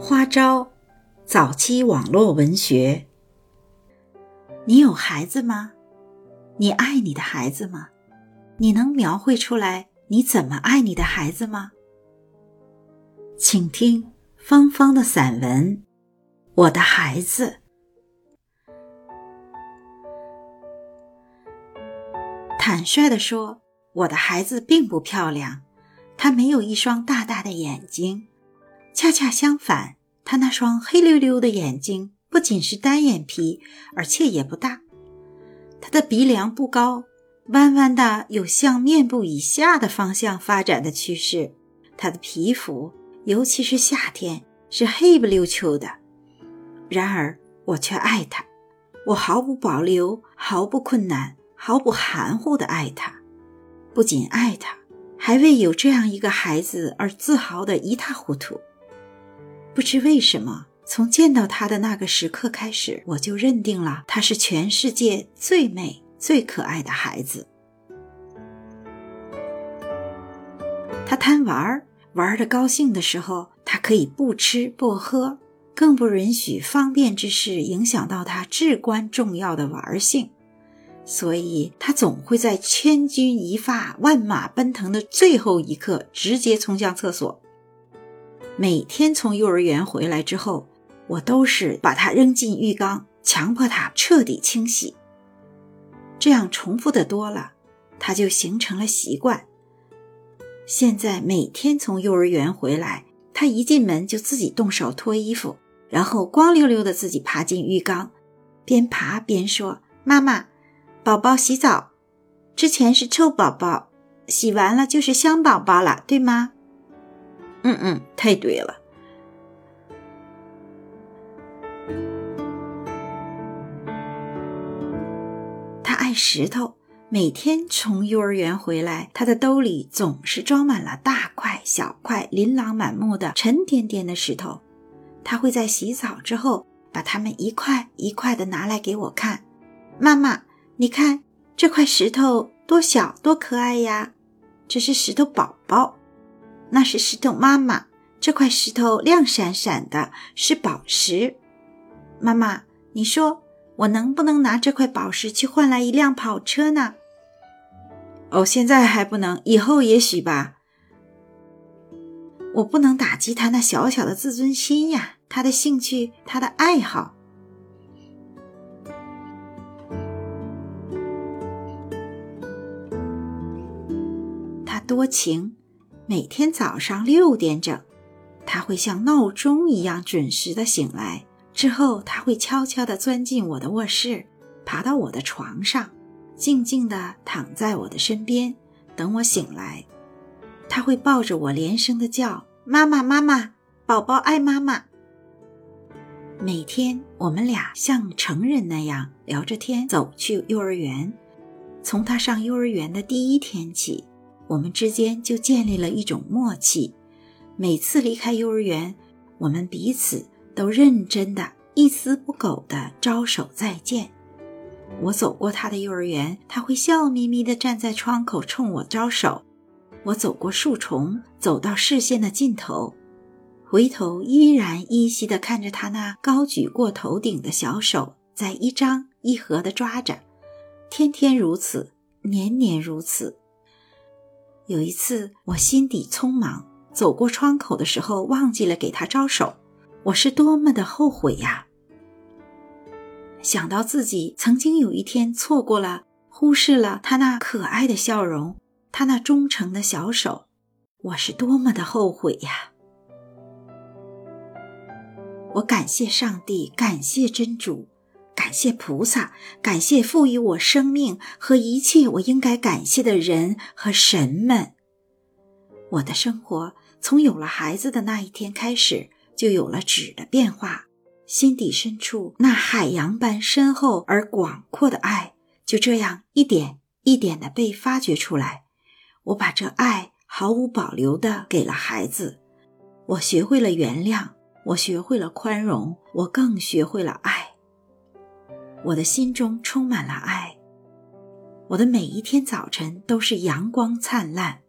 花招，早期网络文学。你有孩子吗？你爱你的孩子吗？你能描绘出来你怎么爱你的孩子吗？请听芳芳的散文《我的孩子》。坦率地说，我的孩子并不漂亮，他没有一双大大的眼睛。恰恰相反，他那双黑溜溜的眼睛不仅是单眼皮，而且也不大。他的鼻梁不高，弯弯的，有向面部以下的方向发展的趋势。他的皮肤，尤其是夏天，是黑不溜秋的。然而，我却爱他，我毫不保留、毫不困难、毫不含糊的爱他。不仅爱他，还为有这样一个孩子而自豪的一塌糊涂。不知为什么，从见到他的那个时刻开始，我就认定了他是全世界最美、最可爱的孩子。他贪玩，玩的高兴的时候，他可以不吃不喝，更不允许方便之事影响到他至关重要的玩性。所以，他总会在千钧一发、万马奔腾的最后一刻，直接冲向厕所。每天从幼儿园回来之后，我都是把他扔进浴缸，强迫他彻底清洗。这样重复的多了，他就形成了习惯。现在每天从幼儿园回来，他一进门就自己动手脱衣服，然后光溜溜的自己爬进浴缸，边爬边说：“妈妈，宝宝洗澡之前是臭宝宝，洗完了就是香宝宝了，对吗？”嗯嗯，太对了。他爱石头，每天从幼儿园回来，他的兜里总是装满了大块小块、琳琅满目的沉甸甸的石头。他会在洗澡之后把它们一块一块的拿来给我看。妈妈，你看这块石头多小多可爱呀！这是石头宝宝。那是石头妈妈，这块石头亮闪闪的，是宝石。妈妈，你说我能不能拿这块宝石去换来一辆跑车呢？哦，现在还不能，以后也许吧。我不能打击他那小小的自尊心呀，他的兴趣，他的爱好。他多情。每天早上六点整，他会像闹钟一样准时的醒来。之后，他会悄悄地钻进我的卧室，爬到我的床上，静静地躺在我的身边，等我醒来。他会抱着我连声的叫：“妈妈，妈妈，宝宝爱妈妈。”每天，我们俩像成人那样聊着天，走去幼儿园。从他上幼儿园的第一天起。我们之间就建立了一种默契，每次离开幼儿园，我们彼此都认真的、一丝不苟的招手再见。我走过他的幼儿园，他会笑眯眯地站在窗口冲我招手。我走过树丛，走到视线的尽头，回头依然依稀地看着他那高举过头顶的小手，在一张一合地抓着。天天如此，年年如此。有一次，我心底匆忙，走过窗口的时候忘记了给他招手，我是多么的后悔呀！想到自己曾经有一天错过了，忽视了他那可爱的笑容，他那忠诚的小手，我是多么的后悔呀！我感谢上帝，感谢真主。感谢菩萨，感谢赋予我生命和一切我应该感谢的人和神们。我的生活从有了孩子的那一天开始，就有了质的变化。心底深处那海洋般深厚而广阔的爱，就这样一点一点的被发掘出来。我把这爱毫无保留的给了孩子。我学会了原谅，我学会了宽容，我更学会了爱。我的心中充满了爱，我的每一天早晨都是阳光灿烂。